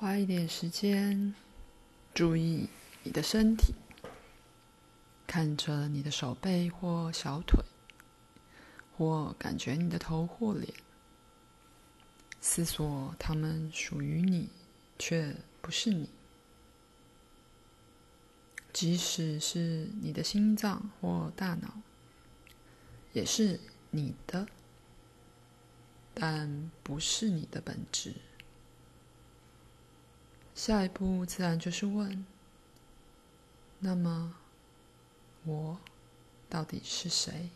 花一点时间，注意你的身体，看着你的手背或小腿，或感觉你的头或脸，思索它们属于你，却不是你。即使是你的心脏或大脑，也是你的，但不是你的本质。下一步自然就是问：那么，我到底是谁？